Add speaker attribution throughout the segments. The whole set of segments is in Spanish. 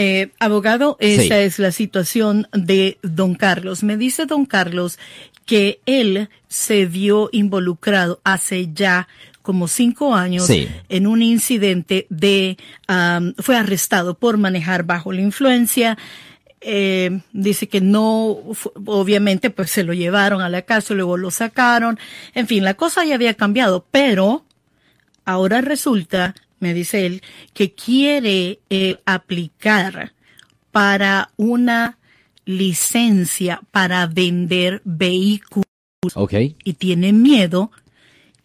Speaker 1: Eh, abogado, esa es la situación de don Carlos. Me dice don Carlos que él se vio involucrado hace ya como cinco años en un incidente de, fue arrestado por manejar bajo la influencia. Eh, dice que no, obviamente pues se lo llevaron a la casa, luego lo sacaron. En fin, la cosa ya había cambiado, pero ahora resulta, me dice él, que quiere eh, aplicar para una licencia para vender vehículos.
Speaker 2: Okay.
Speaker 1: Y tiene miedo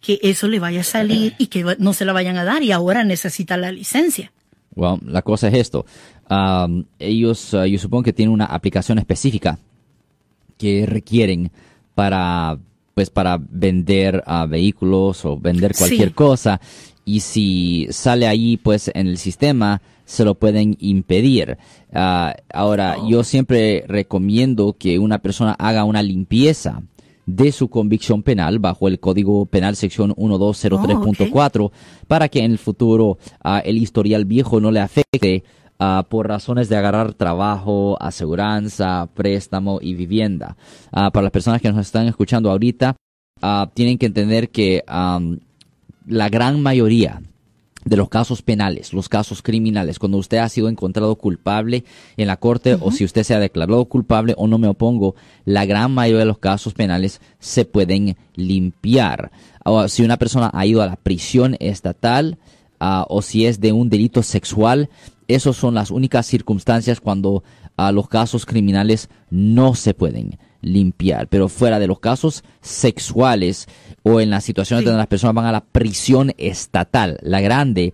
Speaker 1: que eso le vaya a salir y que no se la vayan a dar y ahora necesita la licencia.
Speaker 2: Well, la cosa es esto. Um, ellos, uh, yo supongo que tienen una aplicación específica que requieren para, pues, para vender uh, vehículos o vender cualquier cosa. Y si sale ahí, pues, en el sistema, se lo pueden impedir. Uh, ahora, oh. yo siempre recomiendo que una persona haga una limpieza de su convicción penal bajo el Código Penal sección 1203.4 para que en el futuro ah, el historial viejo no le afecte ah, por razones de agarrar trabajo, aseguranza, préstamo y vivienda. Ah, para las personas que nos están escuchando ahorita, tienen que entender que la gran mayoría de los casos penales, los casos criminales, cuando usted ha sido encontrado culpable en la corte o si usted se ha declarado culpable o no me opongo, la gran mayoría de los casos penales se pueden limpiar. O si una persona ha ido a la prisión estatal ah, o si es de un delito sexual, esas son las únicas circunstancias cuando ah, los casos criminales no se pueden limpiar. Pero fuera de los casos sexuales o en las situaciones donde las personas van a la prisión estatal, la grande,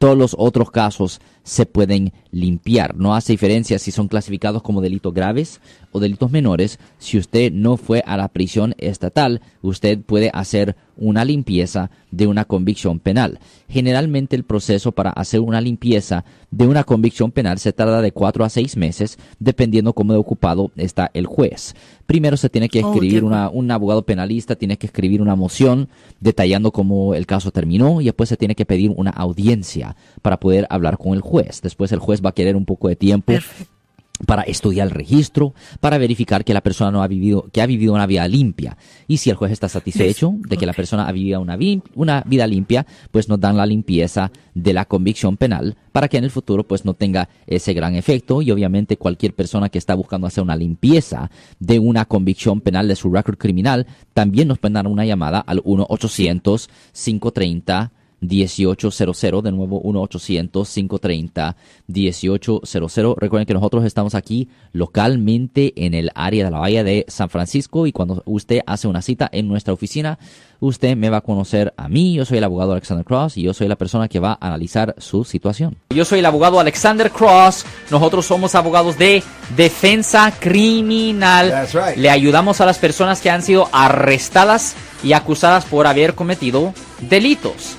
Speaker 2: todos los otros casos se pueden limpiar. No hace diferencia si son clasificados como delitos graves o delitos menores. Si usted no fue a la prisión estatal, usted puede hacer una limpieza de una convicción penal. Generalmente el proceso para hacer una limpieza de una convicción penal se tarda de cuatro a seis meses, dependiendo cómo de ocupado está el juez. Primero se tiene que oh, escribir una, un abogado penalista, tiene que escribir una moción detallando cómo el caso terminó y después se tiene que pedir una audiencia para poder hablar con el juez. Después el juez va a querer un poco de tiempo para estudiar el registro, para verificar que la persona no ha vivido, que ha vivido una vida limpia. Y si el juez está satisfecho de que la persona ha vivido una, una vida limpia, pues nos dan la limpieza de la convicción penal para que en el futuro pues no tenga ese gran efecto. Y obviamente cualquier persona que está buscando hacer una limpieza de una convicción penal de su récord criminal también nos pueden dar una llamada al 1 800 530 1800, de nuevo 1-800-530-1800. Recuerden que nosotros estamos aquí localmente en el área de la Bahía de San Francisco y cuando usted hace una cita en nuestra oficina, usted me va a conocer a mí. Yo soy el abogado Alexander Cross y yo soy la persona que va a analizar su situación. Yo soy el abogado Alexander Cross. Nosotros somos abogados de defensa criminal. Le ayudamos a las personas que han sido arrestadas y acusadas por haber cometido delitos